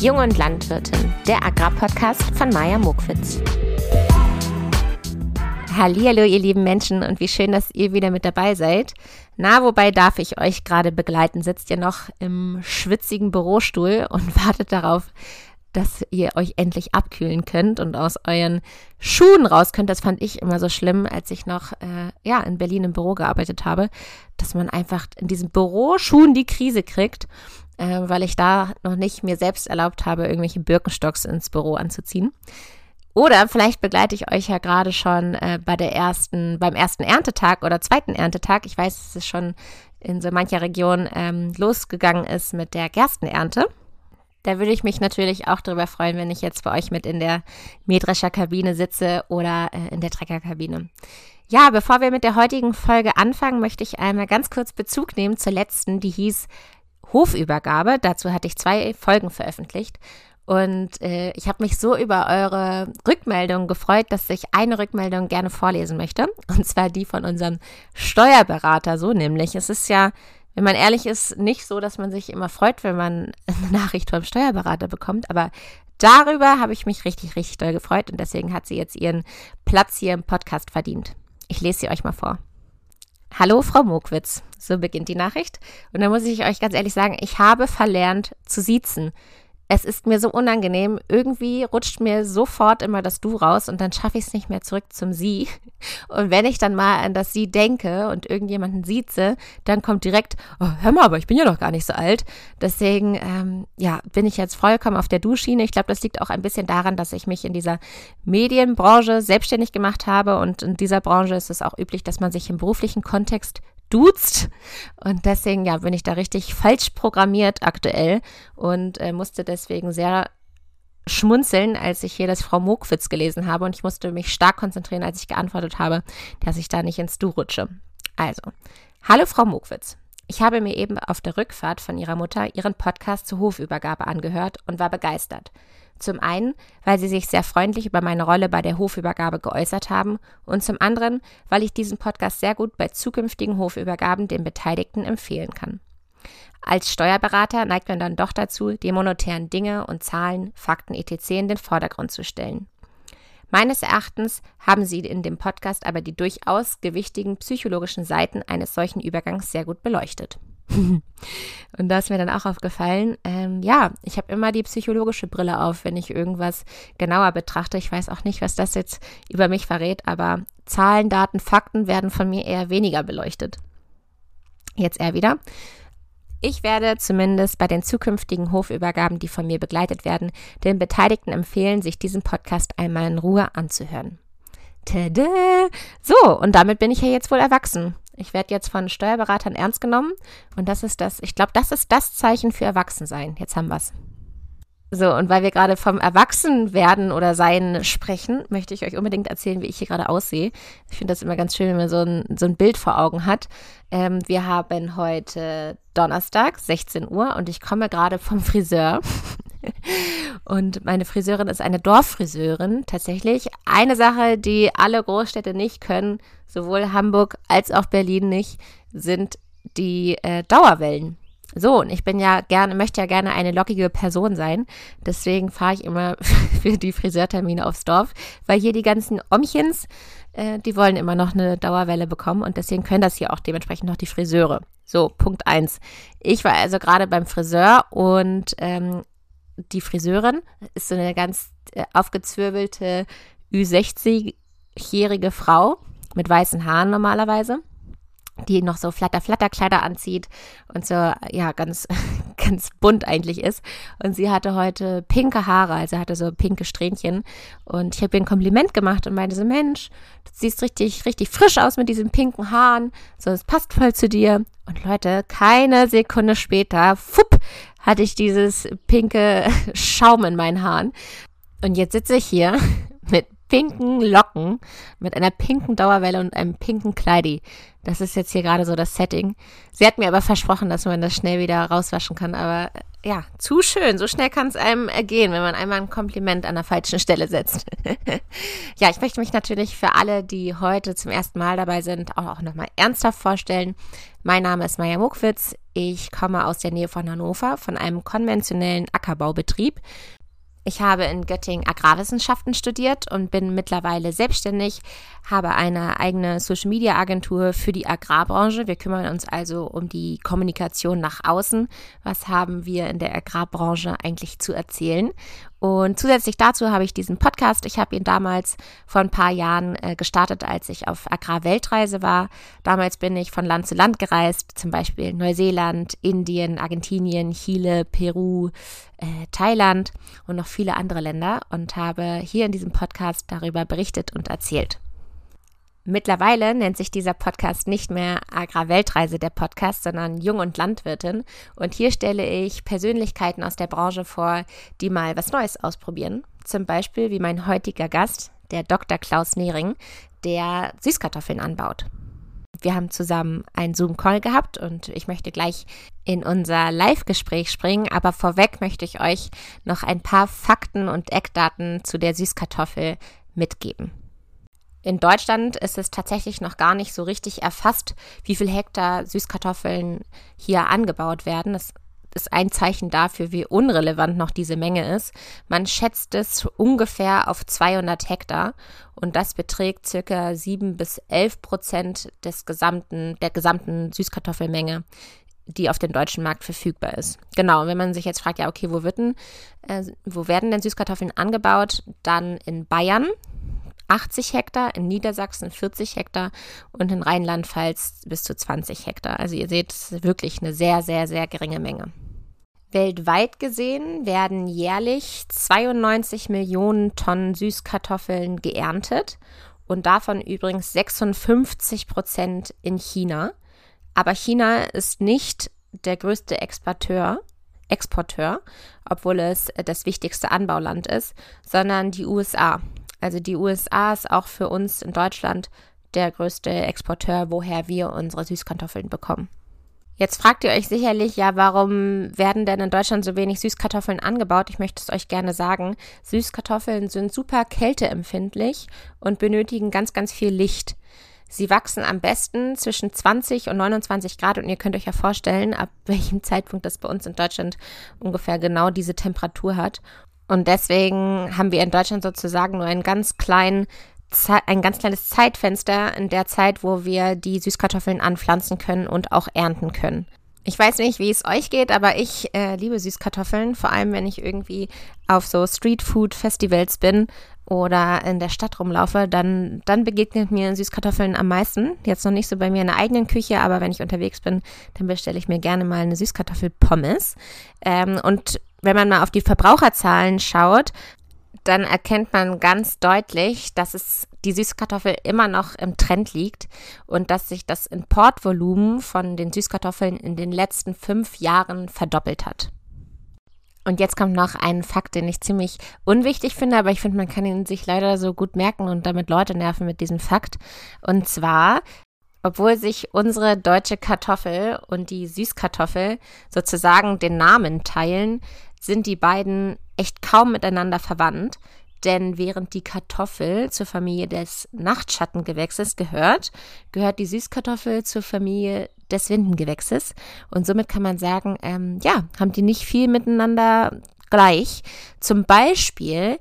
Jung und Landwirtin, der Agrarpodcast von Maja Mokwitz. Hallo, ihr lieben Menschen und wie schön, dass ihr wieder mit dabei seid. Na, wobei darf ich euch gerade begleiten? Sitzt ihr noch im schwitzigen Bürostuhl und wartet darauf, dass ihr euch endlich abkühlen könnt und aus euren Schuhen raus könnt. Das fand ich immer so schlimm, als ich noch äh, ja in Berlin im Büro gearbeitet habe, dass man einfach in diesen Büroschuhen die Krise kriegt, äh, weil ich da noch nicht mir selbst erlaubt habe, irgendwelche Birkenstocks ins Büro anzuziehen. Oder vielleicht begleite ich euch ja gerade schon äh, bei der ersten, beim ersten Erntetag oder zweiten Erntetag. Ich weiß, dass es schon in so mancher Region ähm, losgegangen ist mit der Gerstenernte. Da würde ich mich natürlich auch darüber freuen, wenn ich jetzt bei euch mit in der Mähdrescher Kabine sitze oder äh, in der Treckerkabine. Ja, bevor wir mit der heutigen Folge anfangen, möchte ich einmal ganz kurz Bezug nehmen zur letzten, die hieß Hofübergabe. Dazu hatte ich zwei Folgen veröffentlicht. Und äh, ich habe mich so über eure Rückmeldung gefreut, dass ich eine Rückmeldung gerne vorlesen möchte. Und zwar die von unserem Steuerberater. So nämlich. Es ist ja wenn man ehrlich ist, nicht so, dass man sich immer freut, wenn man eine Nachricht vom Steuerberater bekommt, aber darüber habe ich mich richtig, richtig doll gefreut und deswegen hat sie jetzt ihren Platz hier im Podcast verdient. Ich lese sie euch mal vor. Hallo, Frau Mokwitz. So beginnt die Nachricht. Und da muss ich euch ganz ehrlich sagen, ich habe verlernt zu siezen es ist mir so unangenehm. Irgendwie rutscht mir sofort immer das Du raus und dann schaffe ich es nicht mehr zurück zum Sie. Und wenn ich dann mal an das Sie denke und irgendjemanden sieze, dann kommt direkt, oh, hör mal, aber ich bin ja noch gar nicht so alt. Deswegen, ähm, ja, bin ich jetzt vollkommen auf der Du-Schiene. Ich glaube, das liegt auch ein bisschen daran, dass ich mich in dieser Medienbranche selbstständig gemacht habe und in dieser Branche ist es auch üblich, dass man sich im beruflichen Kontext duzt. Und deswegen, ja, bin ich da richtig falsch programmiert aktuell und äh, musste deswegen sehr schmunzeln, als ich hier das Frau Mokwitz gelesen habe und ich musste mich stark konzentrieren, als ich geantwortet habe, dass ich da nicht ins Du rutsche. Also, hallo Frau Mokwitz. Ich habe mir eben auf der Rückfahrt von ihrer Mutter ihren Podcast zur Hofübergabe angehört und war begeistert. Zum einen, weil sie sich sehr freundlich über meine Rolle bei der Hofübergabe geäußert haben und zum anderen, weil ich diesen Podcast sehr gut bei zukünftigen Hofübergaben den Beteiligten empfehlen kann. Als Steuerberater neigt man dann doch dazu, die monetären Dinge und Zahlen, Fakten etc. in den Vordergrund zu stellen. Meines Erachtens haben Sie in dem Podcast aber die durchaus gewichtigen psychologischen Seiten eines solchen Übergangs sehr gut beleuchtet. und da ist mir dann auch aufgefallen, ähm, ja, ich habe immer die psychologische Brille auf, wenn ich irgendwas genauer betrachte. Ich weiß auch nicht, was das jetzt über mich verrät, aber Zahlen, Daten, Fakten werden von mir eher weniger beleuchtet. Jetzt eher wieder. Ich werde zumindest bei den zukünftigen Hofübergaben, die von mir begleitet werden, den Beteiligten empfehlen, sich diesen Podcast einmal in Ruhe anzuhören. Tada! So, und damit bin ich ja jetzt wohl erwachsen. Ich werde jetzt von Steuerberatern ernst genommen und das ist das, ich glaube, das ist das Zeichen für Erwachsensein. Jetzt haben wir es. So, und weil wir gerade vom Erwachsenwerden oder Sein sprechen, möchte ich euch unbedingt erzählen, wie ich hier gerade aussehe. Ich finde das immer ganz schön, wenn man so ein, so ein Bild vor Augen hat. Ähm, wir haben heute Donnerstag, 16 Uhr, und ich komme gerade vom Friseur. Und meine Friseurin ist eine Dorffriseurin, tatsächlich. Eine Sache, die alle Großstädte nicht können, sowohl Hamburg als auch Berlin nicht, sind die äh, Dauerwellen. So, und ich bin ja gerne, möchte ja gerne eine lockige Person sein. Deswegen fahre ich immer für die Friseurtermine aufs Dorf, weil hier die ganzen Omchens, äh, die wollen immer noch eine Dauerwelle bekommen und deswegen können das hier auch dementsprechend noch die Friseure. So, Punkt eins. Ich war also gerade beim Friseur und ähm, die Friseurin ist so eine ganz äh, aufgezwirbelte Ü60-jährige Frau mit weißen Haaren normalerweise die noch so Flatter-Flatter-Kleider anzieht und so, ja, ganz, ganz bunt eigentlich ist. Und sie hatte heute pinke Haare, also hatte so pinke Strähnchen. Und ich habe ihr ein Kompliment gemacht und meinte so, Mensch, du siehst richtig, richtig frisch aus mit diesen pinken Haaren. So, es passt voll zu dir. Und Leute, keine Sekunde später, fupp, hatte ich dieses pinke Schaum in meinen Haaren. Und jetzt sitze ich hier mit pinken Locken mit einer pinken Dauerwelle und einem pinken Kleidi. Das ist jetzt hier gerade so das Setting. Sie hat mir aber versprochen, dass man das schnell wieder rauswaschen kann. Aber ja, zu schön. So schnell kann es einem ergehen, wenn man einmal ein Kompliment an der falschen Stelle setzt. ja, ich möchte mich natürlich für alle, die heute zum ersten Mal dabei sind, auch, auch nochmal ernsthaft vorstellen. Mein Name ist Maja Muckwitz. Ich komme aus der Nähe von Hannover, von einem konventionellen Ackerbaubetrieb ich habe in Göttingen Agrarwissenschaften studiert und bin mittlerweile selbstständig, habe eine eigene Social Media Agentur für die Agrarbranche. Wir kümmern uns also um die Kommunikation nach außen. Was haben wir in der Agrarbranche eigentlich zu erzählen? Und zusätzlich dazu habe ich diesen Podcast. Ich habe ihn damals vor ein paar Jahren äh, gestartet, als ich auf Agrarweltreise war. Damals bin ich von Land zu Land gereist, zum Beispiel Neuseeland, Indien, Argentinien, Chile, Peru, äh, Thailand und noch viele andere Länder und habe hier in diesem Podcast darüber berichtet und erzählt. Mittlerweile nennt sich dieser Podcast nicht mehr Agrarweltreise der Podcast, sondern Jung und Landwirtin. Und hier stelle ich Persönlichkeiten aus der Branche vor, die mal was Neues ausprobieren. Zum Beispiel wie mein heutiger Gast, der Dr. Klaus Nehring, der Süßkartoffeln anbaut. Wir haben zusammen einen Zoom-Call gehabt und ich möchte gleich in unser Live-Gespräch springen, aber vorweg möchte ich euch noch ein paar Fakten und Eckdaten zu der Süßkartoffel mitgeben. In Deutschland ist es tatsächlich noch gar nicht so richtig erfasst, wie viel Hektar Süßkartoffeln hier angebaut werden. Das ist ein Zeichen dafür, wie unrelevant noch diese Menge ist. Man schätzt es ungefähr auf 200 Hektar und das beträgt circa 7 bis 11 Prozent des gesamten, der gesamten Süßkartoffelmenge, die auf dem deutschen Markt verfügbar ist. Genau, wenn man sich jetzt fragt, ja, okay, wo, wird denn, äh, wo werden denn Süßkartoffeln angebaut? Dann in Bayern, 80 Hektar, in Niedersachsen 40 Hektar und in Rheinland-Pfalz bis zu 20 Hektar. Also ihr seht, es ist wirklich eine sehr, sehr, sehr geringe Menge. Weltweit gesehen werden jährlich 92 Millionen Tonnen Süßkartoffeln geerntet und davon übrigens 56 Prozent in China. Aber China ist nicht der größte Exporteur, Exporteur, obwohl es das wichtigste Anbauland ist, sondern die USA. Also die USA ist auch für uns in Deutschland der größte Exporteur, woher wir unsere Süßkartoffeln bekommen. Jetzt fragt ihr euch sicherlich, ja, warum werden denn in Deutschland so wenig Süßkartoffeln angebaut? Ich möchte es euch gerne sagen. Süßkartoffeln sind super kälteempfindlich und benötigen ganz, ganz viel Licht. Sie wachsen am besten zwischen 20 und 29 Grad und ihr könnt euch ja vorstellen, ab welchem Zeitpunkt das bei uns in Deutschland ungefähr genau diese Temperatur hat. Und deswegen haben wir in Deutschland sozusagen nur einen ganz kleinen ein ganz kleines Zeitfenster in der Zeit, wo wir die Süßkartoffeln anpflanzen können und auch ernten können. Ich weiß nicht, wie es euch geht, aber ich äh, liebe Süßkartoffeln, vor allem wenn ich irgendwie auf so Streetfood-Festivals bin oder in der Stadt rumlaufe, dann, dann begegnet mir Süßkartoffeln am meisten. Jetzt noch nicht so bei mir in der eigenen Küche, aber wenn ich unterwegs bin, dann bestelle ich mir gerne mal eine Süßkartoffelpommes. Ähm, und wenn man mal auf die Verbraucherzahlen schaut, dann erkennt man ganz deutlich, dass es die Süßkartoffel immer noch im Trend liegt und dass sich das Importvolumen von den Süßkartoffeln in den letzten fünf Jahren verdoppelt hat. Und jetzt kommt noch ein Fakt, den ich ziemlich unwichtig finde, aber ich finde, man kann ihn sich leider so gut merken und damit Leute nerven mit diesem Fakt. Und zwar, obwohl sich unsere deutsche Kartoffel und die Süßkartoffel sozusagen den Namen teilen, sind die beiden echt kaum miteinander verwandt. Denn während die Kartoffel zur Familie des Nachtschattengewächses gehört, gehört die Süßkartoffel zur Familie des Windengewächses. Und somit kann man sagen, ähm, ja, haben die nicht viel miteinander gleich. Zum Beispiel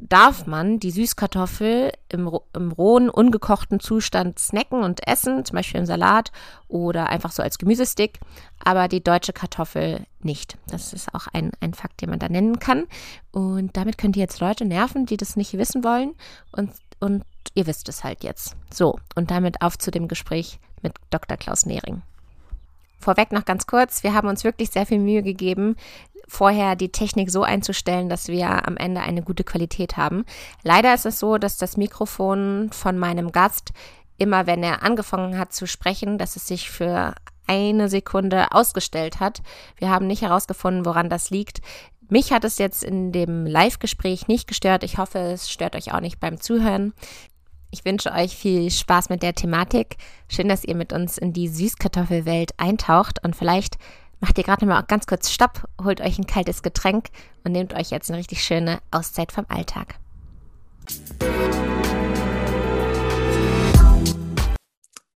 darf man die Süßkartoffel im, im, rohen, ungekochten Zustand snacken und essen, zum Beispiel im Salat oder einfach so als Gemüsestick, aber die deutsche Kartoffel nicht. Das ist auch ein, ein Fakt, den man da nennen kann. Und damit könnt ihr jetzt Leute nerven, die das nicht wissen wollen und, und ihr wisst es halt jetzt. So, und damit auf zu dem Gespräch mit Dr. Klaus Nehring. Vorweg noch ganz kurz, wir haben uns wirklich sehr viel Mühe gegeben, vorher die Technik so einzustellen, dass wir am Ende eine gute Qualität haben. Leider ist es so, dass das Mikrofon von meinem Gast immer, wenn er angefangen hat zu sprechen, dass es sich für eine Sekunde ausgestellt hat. Wir haben nicht herausgefunden, woran das liegt. Mich hat es jetzt in dem Live-Gespräch nicht gestört. Ich hoffe, es stört euch auch nicht beim Zuhören. Ich wünsche euch viel Spaß mit der Thematik. Schön, dass ihr mit uns in die Süßkartoffelwelt eintaucht und vielleicht macht ihr gerade mal ganz kurz Stopp, holt euch ein kaltes Getränk und nehmt euch jetzt eine richtig schöne Auszeit vom Alltag.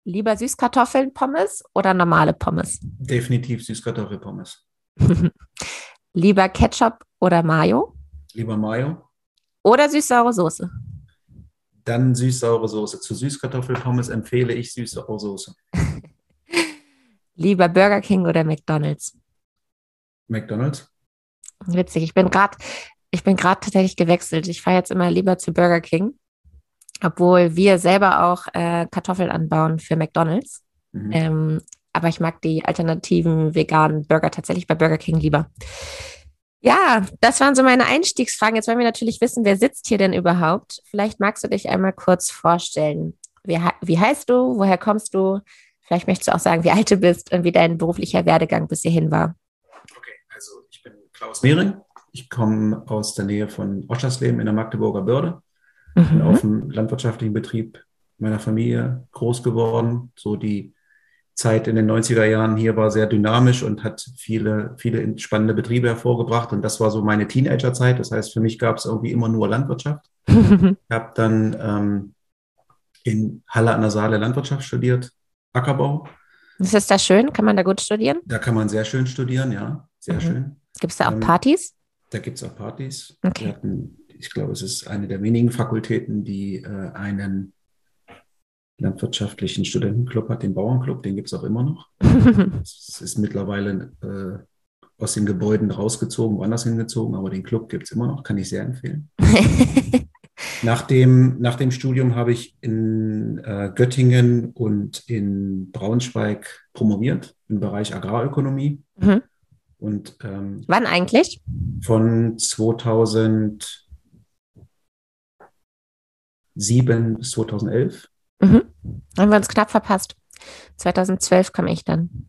Lieber Süßkartoffeln-Pommes oder normale Pommes? Definitiv Süßkartoffelpommes. Lieber Ketchup oder Mayo? Lieber Mayo. Oder süß-saure Soße? Dann süß-saure Soße. Zu Süßkartoffelpommes empfehle ich süß-saure Soße. Lieber Burger King oder McDonald's? McDonald's. Witzig. Ich bin gerade, ich bin gerade tatsächlich gewechselt. Ich fahre jetzt immer lieber zu Burger King, obwohl wir selber auch äh, Kartoffeln anbauen für McDonald's. Mhm. Ähm, aber ich mag die alternativen veganen Burger tatsächlich bei Burger King lieber. Ja, das waren so meine Einstiegsfragen. Jetzt wollen wir natürlich wissen, wer sitzt hier denn überhaupt? Vielleicht magst du dich einmal kurz vorstellen. Wie, wie heißt du? Woher kommst du? Vielleicht möchtest du auch sagen, wie alt du bist und wie dein beruflicher Werdegang bis hierhin war. Okay, also ich bin Klaus Mehring. Ich komme aus der Nähe von Oschersleben in der Magdeburger Börde. Mhm. Bin auf dem landwirtschaftlichen Betrieb meiner Familie groß geworden. So die Zeit in den 90er Jahren hier war sehr dynamisch und hat viele, viele spannende Betriebe hervorgebracht. Und das war so meine Teenagerzeit. Das heißt, für mich gab es irgendwie immer nur Landwirtschaft. ich habe dann ähm, in Halle an der Saale Landwirtschaft studiert, Ackerbau. Ist das da schön? Kann man da gut studieren? Da kann man sehr schön studieren, ja. Sehr mhm. schön. Gibt es da auch ähm, Partys? Da gibt es auch Partys. Okay. Hatten, ich glaube, es ist eine der wenigen Fakultäten, die äh, einen landwirtschaftlichen Studentenclub hat, den Bauernclub, den gibt es auch immer noch. es ist mittlerweile äh, aus den Gebäuden rausgezogen, woanders hingezogen, aber den Club gibt es immer noch, kann ich sehr empfehlen. nach, dem, nach dem Studium habe ich in äh, Göttingen und in Braunschweig promoviert im Bereich Agrarökonomie. Mhm. Und, ähm, Wann eigentlich? Von 2007 bis 2011. Mhm. Haben wir uns knapp verpasst. 2012 kam ich dann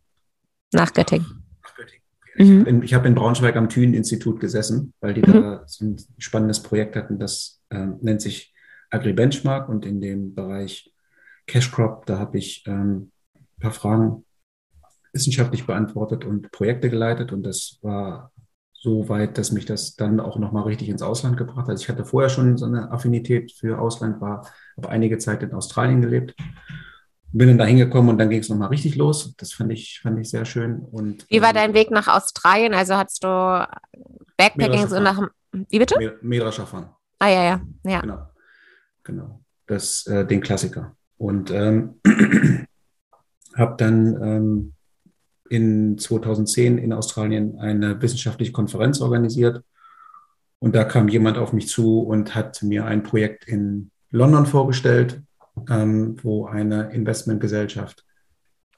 nach Göttingen. Nach Göttingen. Mhm. Ich habe in, Braunschweig am Thünen-Institut gesessen, weil die mhm. da so ein spannendes Projekt hatten, das äh, nennt sich AgriBenchmark und in dem Bereich Cash Crop, da habe ich ähm, ein paar Fragen wissenschaftlich beantwortet und Projekte geleitet und das war so weit, dass mich das dann auch nochmal richtig ins Ausland gebracht hat. Also ich hatte vorher schon so eine Affinität für Ausland, war habe einige Zeit in Australien gelebt. Bin dann da hingekommen und dann ging es nochmal richtig los. Das fand ich, fand ich sehr schön. Und, wie war ähm, dein Weg nach Australien? Also hattest du Backpacking so nach. Wie bitte? Medrascha fahren. Ah, ja, ja. ja. Genau. Genau. Das, äh, den Klassiker. Und ähm, habe dann ähm, in 2010 in Australien eine wissenschaftliche Konferenz organisiert. Und da kam jemand auf mich zu und hat mir ein Projekt in London vorgestellt, ähm, wo eine Investmentgesellschaft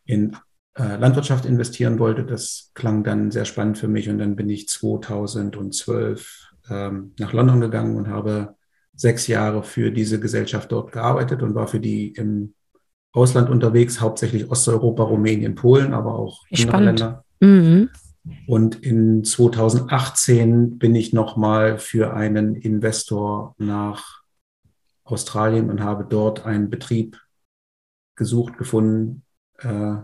in äh, Landwirtschaft investieren wollte. Das klang dann sehr spannend für mich und dann bin ich 2012 ähm, nach London gegangen und habe sechs Jahre für diese Gesellschaft dort gearbeitet und war für die im Ausland unterwegs, hauptsächlich Osteuropa, Rumänien, Polen, aber auch andere Länder. Mhm. Und in 2018 bin ich nochmal für einen Investor nach Australien und habe dort einen Betrieb gesucht, gefunden, äh,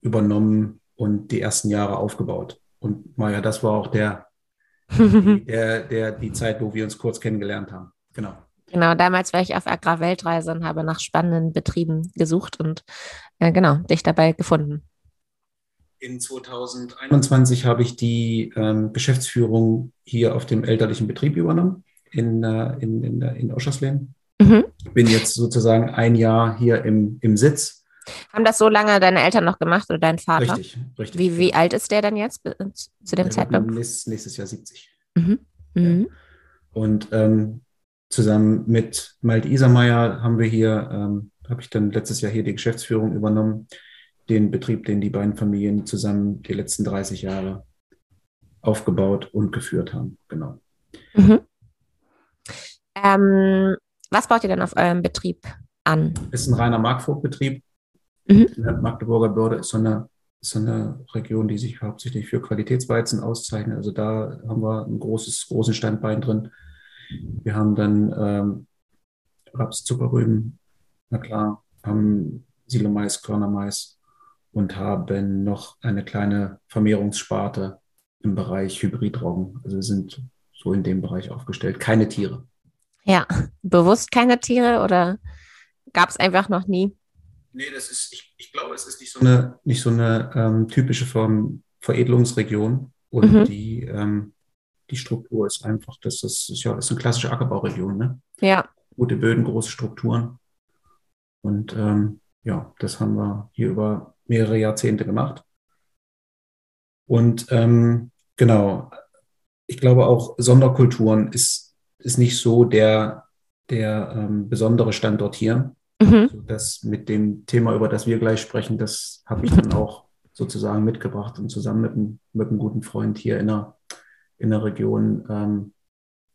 übernommen und die ersten Jahre aufgebaut. Und Maja, das war auch der, der, der, die Zeit, wo wir uns kurz kennengelernt haben. Genau. Genau, damals war ich auf Agrarweltreise und habe nach spannenden Betrieben gesucht und äh, genau, dich dabei gefunden. In 2021 habe ich die ähm, Geschäftsführung hier auf dem elterlichen Betrieb übernommen in, äh, in, in, in Oschersleben. Mhm. Bin jetzt sozusagen ein Jahr hier im, im Sitz. Haben das so lange deine Eltern noch gemacht oder dein Vater? Richtig, richtig. Wie, wie alt ist der dann jetzt zu dem der Zeitpunkt? Nächstes, nächstes Jahr 70. Mhm. Mhm. Ja. Und ähm, zusammen mit Malte Isermeier haben wir hier, ähm, habe ich dann letztes Jahr hier die Geschäftsführung übernommen, den Betrieb, den die beiden Familien zusammen die letzten 30 Jahre aufgebaut und geführt haben. Genau. Mhm. Ähm, was baut ihr denn auf eurem Betrieb an? Ist ein reiner Markvogtbetrieb. Mhm. Magdeburger Börde ist so eine, so eine Region, die sich hauptsächlich für Qualitätsweizen auszeichnet. Also da haben wir ein großes, großen Standbein drin. Wir haben dann ähm, Raps, Zuckerrüben, na klar, haben Silomais, Körnermais und haben noch eine kleine Vermehrungssparte im Bereich Hybridraugen. Also sind so in dem Bereich aufgestellt. Keine Tiere. Ja, bewusst keine Tiere oder gab es einfach noch nie? Nee, das ist, ich, ich glaube, es ist nicht so eine, nicht so eine ähm, typische Ver Veredelungsregion. Und mhm. die, ähm, die Struktur ist einfach, das ist, ja, das ist eine klassische Ackerbauregion. Ne? Ja. Gute Böden, große Strukturen. Und ähm, ja, das haben wir hier über mehrere Jahrzehnte gemacht. Und ähm, genau, ich glaube auch Sonderkulturen ist, ist nicht so der, der ähm, besondere Standort hier. Mhm. Also das mit dem Thema, über das wir gleich sprechen, das habe ich dann auch sozusagen mitgebracht und zusammen mit einem, mit einem guten Freund hier in der, in der Region ähm,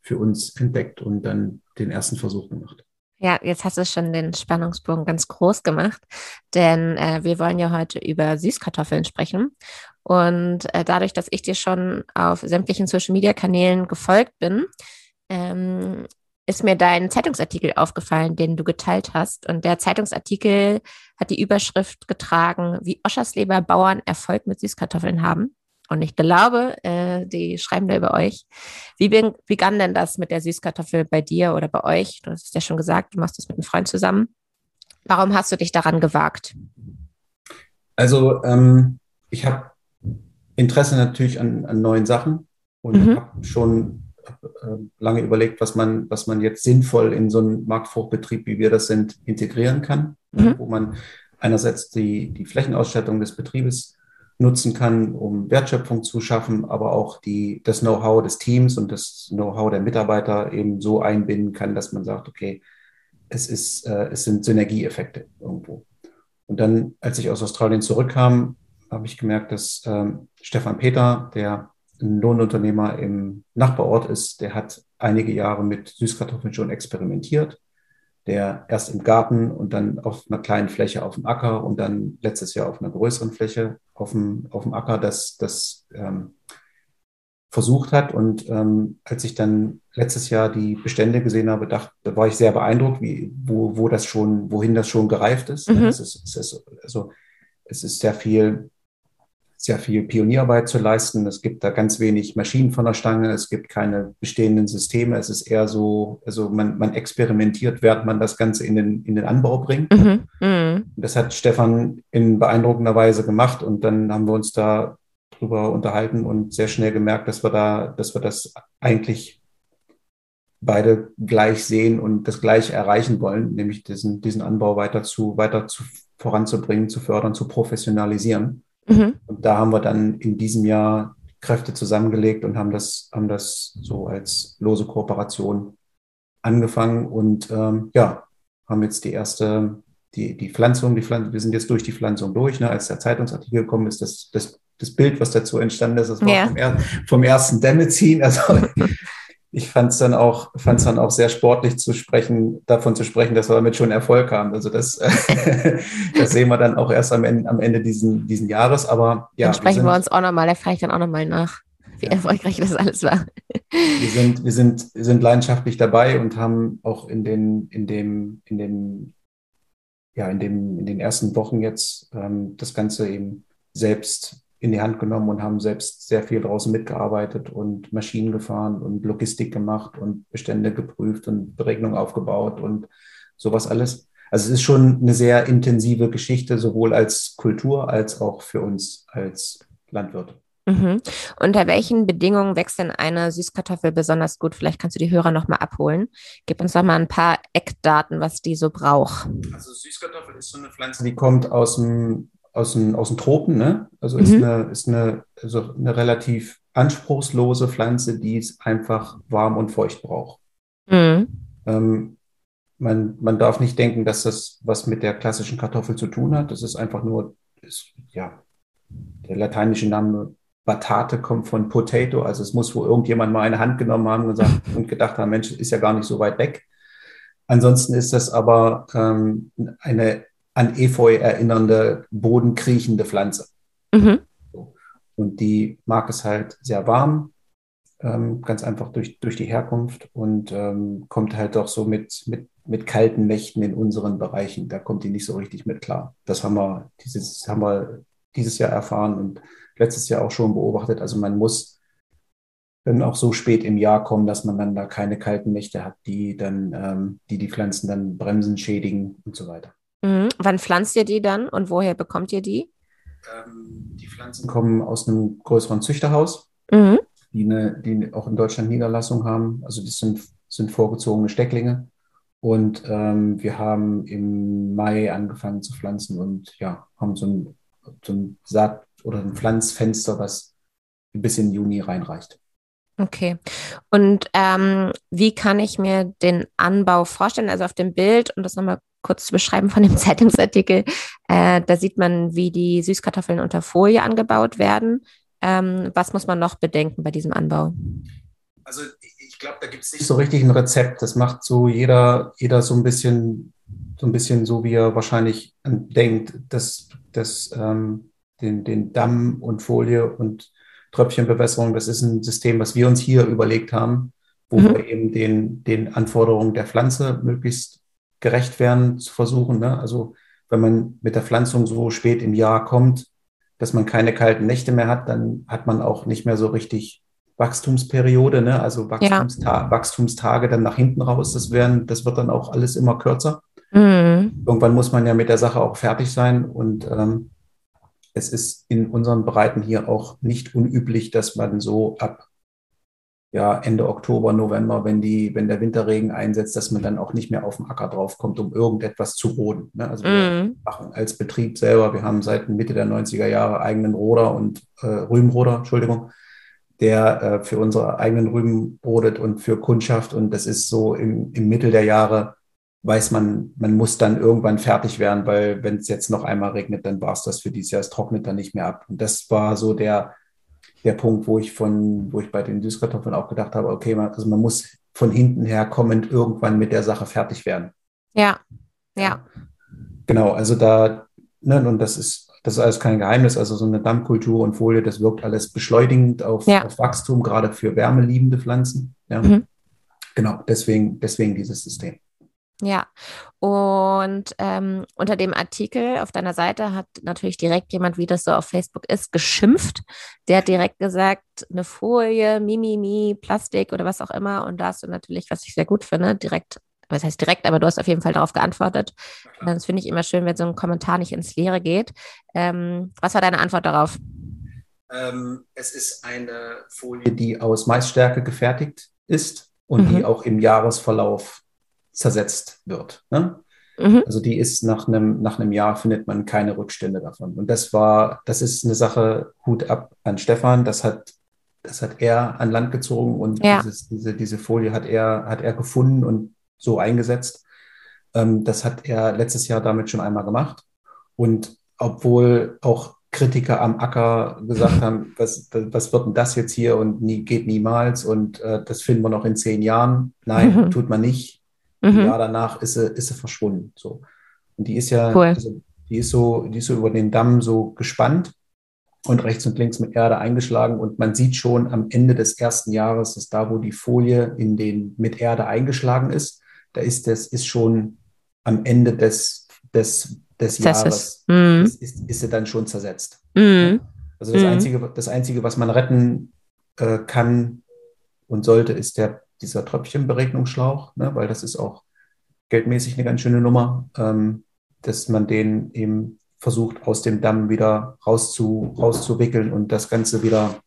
für uns entdeckt und dann den ersten Versuch gemacht. Ja, jetzt hast du schon den Spannungsbogen ganz groß gemacht, denn äh, wir wollen ja heute über Süßkartoffeln sprechen. Und äh, dadurch, dass ich dir schon auf sämtlichen Social-Media-Kanälen gefolgt bin, ähm, ist mir dein Zeitungsartikel aufgefallen, den du geteilt hast. Und der Zeitungsartikel hat die Überschrift getragen, wie Oschersleber Bauern Erfolg mit Süßkartoffeln haben. Und ich glaube, äh, die schreiben da über euch. Wie begann denn das mit der Süßkartoffel bei dir oder bei euch? Du hast es ja schon gesagt, du machst das mit einem Freund zusammen. Warum hast du dich daran gewagt? Also ähm, ich habe Interesse natürlich an, an, neuen Sachen und mhm. habe schon äh, lange überlegt, was man, was man jetzt sinnvoll in so einen Marktfruchtbetrieb, wie wir das sind, integrieren kann, mhm. wo man einerseits die, die Flächenausstattung des Betriebes nutzen kann, um Wertschöpfung zu schaffen, aber auch die, das Know-how des Teams und das Know-how der Mitarbeiter eben so einbinden kann, dass man sagt, okay, es, ist, äh, es sind Synergieeffekte irgendwo. Und dann, als ich aus Australien zurückkam, habe ich gemerkt, dass ähm, Stefan Peter, der ein Lohnunternehmer im Nachbarort ist, der hat einige Jahre mit Süßkartoffeln schon experimentiert der erst im Garten und dann auf einer kleinen Fläche auf dem Acker und dann letztes Jahr auf einer größeren Fläche auf dem, auf dem Acker das, das ähm, versucht hat. Und ähm, als ich dann letztes Jahr die Bestände gesehen habe, dachte, da war ich sehr beeindruckt, wie, wo, wo das schon, wohin das schon gereift ist. Mhm. Es ist, es ist, also, es ist sehr viel sehr viel Pionierarbeit zu leisten. Es gibt da ganz wenig Maschinen von der Stange, es gibt keine bestehenden Systeme. Es ist eher so, also man, man experimentiert, während man das Ganze in den, in den Anbau bringt. Mhm. Mhm. Das hat Stefan in beeindruckender Weise gemacht und dann haben wir uns da drüber unterhalten und sehr schnell gemerkt, dass wir da, dass wir das eigentlich beide gleich sehen und das gleiche erreichen wollen, nämlich diesen, diesen Anbau weiter zu, weiter zu voranzubringen, zu fördern, zu professionalisieren. Mhm. Und da haben wir dann in diesem Jahr Kräfte zusammengelegt und haben das, haben das so als lose Kooperation angefangen und ähm, ja, haben jetzt die erste, die, die Pflanzung, die Pflanzung, wir sind jetzt durch die Pflanzung durch. Ne? Als der Zeitungsartikel gekommen ist, das, das, das Bild, was dazu entstanden ist, das war ja. vom, er, vom ersten Dämme ziehen. Also ich fand es dann auch, fand es dann auch sehr sportlich zu sprechen, davon zu sprechen, dass wir damit schon Erfolg haben. Also das, das sehen wir dann auch erst am Ende, am Ende diesen, diesen Jahres. Aber ja. Dann sprechen wir, sind, wir uns auch nochmal, da frage ich dann auch nochmal nach, wie ja. erfolgreich das alles war. Wir sind, wir sind, wir sind leidenschaftlich dabei und haben auch in den, in dem, in den, ja, in dem, in den ersten Wochen jetzt ähm, das Ganze eben selbst in die Hand genommen und haben selbst sehr viel draußen mitgearbeitet und Maschinen gefahren und Logistik gemacht und Bestände geprüft und Beregnungen aufgebaut und sowas alles. Also es ist schon eine sehr intensive Geschichte, sowohl als Kultur als auch für uns als Landwirte. Mhm. Unter welchen Bedingungen wächst denn eine Süßkartoffel besonders gut? Vielleicht kannst du die Hörer nochmal abholen. Gib uns doch mal ein paar Eckdaten, was die so braucht. Also Süßkartoffel ist so eine Pflanze, die kommt aus dem aus den, aus den Tropen, ne? Also mhm. ist, eine, ist eine, also eine relativ anspruchslose Pflanze, die es einfach warm und feucht braucht. Mhm. Ähm, man, man darf nicht denken, dass das was mit der klassischen Kartoffel zu tun hat. Das ist einfach nur, ist, ja, der lateinische Name Batate kommt von Potato. Also es muss wohl irgendjemand mal eine Hand genommen haben und, gesagt, und gedacht haben, Mensch, ist ja gar nicht so weit weg. Ansonsten ist das aber ähm, eine an Efeu erinnernde, bodenkriechende Pflanze. Mhm. Und die mag es halt sehr warm, ähm, ganz einfach durch, durch die Herkunft und ähm, kommt halt doch so mit, mit, mit kalten Nächten in unseren Bereichen. Da kommt die nicht so richtig mit klar. Das haben wir, dieses haben wir dieses Jahr erfahren und letztes Jahr auch schon beobachtet. Also man muss dann auch so spät im Jahr kommen, dass man dann da keine kalten Nächte hat, die dann, ähm, die die Pflanzen dann bremsen, schädigen und so weiter. Mhm. Wann pflanzt ihr die dann und woher bekommt ihr die? Ähm, die Pflanzen kommen aus einem größeren Züchterhaus, mhm. die, eine, die auch in Deutschland Niederlassung haben. Also das sind, sind vorgezogene Stecklinge. Und ähm, wir haben im Mai angefangen zu pflanzen und ja, haben so ein, so ein Saat- oder ein Pflanzfenster, was bis in Juni reinreicht. Okay. Und ähm, wie kann ich mir den Anbau vorstellen? Also auf dem Bild, um das nochmal kurz zu beschreiben von dem Zeitungsartikel, äh, da sieht man, wie die Süßkartoffeln unter Folie angebaut werden. Ähm, was muss man noch bedenken bei diesem Anbau? Also ich glaube, da gibt es nicht so richtig ein Rezept. Das macht so jeder, jeder so ein bisschen, so ein bisschen so, wie er wahrscheinlich denkt, dass, dass ähm, den, den Damm und Folie und Tröpfchenbewässerung, das ist ein System, was wir uns hier überlegt haben, wo mhm. wir eben den, den Anforderungen der Pflanze möglichst gerecht werden zu versuchen. Ne? Also wenn man mit der Pflanzung so spät im Jahr kommt, dass man keine kalten Nächte mehr hat, dann hat man auch nicht mehr so richtig Wachstumsperiode, ne? also Wachstumsta ja. Wachstumstage dann nach hinten raus. Das, werden, das wird dann auch alles immer kürzer. Mhm. Irgendwann muss man ja mit der Sache auch fertig sein und ähm, es ist in unseren Breiten hier auch nicht unüblich, dass man so ab ja, Ende Oktober, November, wenn, die, wenn der Winterregen einsetzt, dass man dann auch nicht mehr auf den Acker draufkommt, um irgendetwas zu roden. Ne? Also wir mm. machen als Betrieb selber, wir haben seit Mitte der 90er Jahre eigenen Roder und äh, Rübenroder, Entschuldigung, der äh, für unsere eigenen Rüben rodet und für Kundschaft. Und das ist so im, im Mittel der Jahre weiß man, man muss dann irgendwann fertig werden, weil wenn es jetzt noch einmal regnet, dann war es das für dieses Jahr. Es trocknet dann nicht mehr ab. Und das war so der, der Punkt, wo ich von, wo ich bei den Süßkartoffeln auch gedacht habe, okay, man, also man muss von hinten her kommend irgendwann mit der Sache fertig werden. Ja, ja. Genau, also da, ne, und das ist, das ist alles kein Geheimnis. Also so eine Dammkultur und Folie, das wirkt alles beschleunigend auf, ja. auf Wachstum, gerade für wärmeliebende Pflanzen. Ja. Mhm. Genau, deswegen, deswegen dieses System. Ja, und ähm, unter dem Artikel auf deiner Seite hat natürlich direkt jemand, wie das so auf Facebook ist, geschimpft. Der hat direkt gesagt, eine Folie, Mimimi, Plastik oder was auch immer. Und da hast du natürlich, was ich sehr gut finde, direkt, was heißt direkt, aber du hast auf jeden Fall darauf geantwortet. Das finde ich immer schön, wenn so ein Kommentar nicht ins Leere geht. Ähm, was war deine Antwort darauf? Ähm, es ist eine Folie, die aus Maisstärke gefertigt ist und mhm. die auch im Jahresverlauf zersetzt wird. Ne? Mhm. Also die ist nach einem, nach einem Jahr findet man keine Rückstände davon. Und das war, das ist eine Sache, Hut ab an Stefan. Das hat, das hat er an Land gezogen und ja. dieses, diese, diese Folie hat er, hat er gefunden und so eingesetzt. Ähm, das hat er letztes Jahr damit schon einmal gemacht. Und obwohl auch Kritiker am Acker gesagt haben, was, was wird denn das jetzt hier und nie, geht niemals und äh, das finden wir noch in zehn Jahren. Nein, mhm. tut man nicht. Mhm. Ein Jahr danach ist sie, ist sie verschwunden. So. Und die ist ja, cool. also, die ist so, die ist so über den Damm so gespannt und rechts und links mit Erde eingeschlagen. Und man sieht schon am Ende des ersten Jahres, dass da, wo die Folie in den, mit Erde eingeschlagen ist, da ist das ist schon am Ende des, des, des Jahres, mhm. ist, ist, ist, sie dann schon zersetzt. Mhm. Also das, mhm. Einzige, das Einzige, was man retten äh, kann und sollte, ist der dieser Tröpfchenberegnungsschlauch, ne, weil das ist auch geldmäßig eine ganz schöne Nummer, ähm, dass man den eben versucht, aus dem Damm wieder rauszu, rauszuwickeln und das Ganze wieder,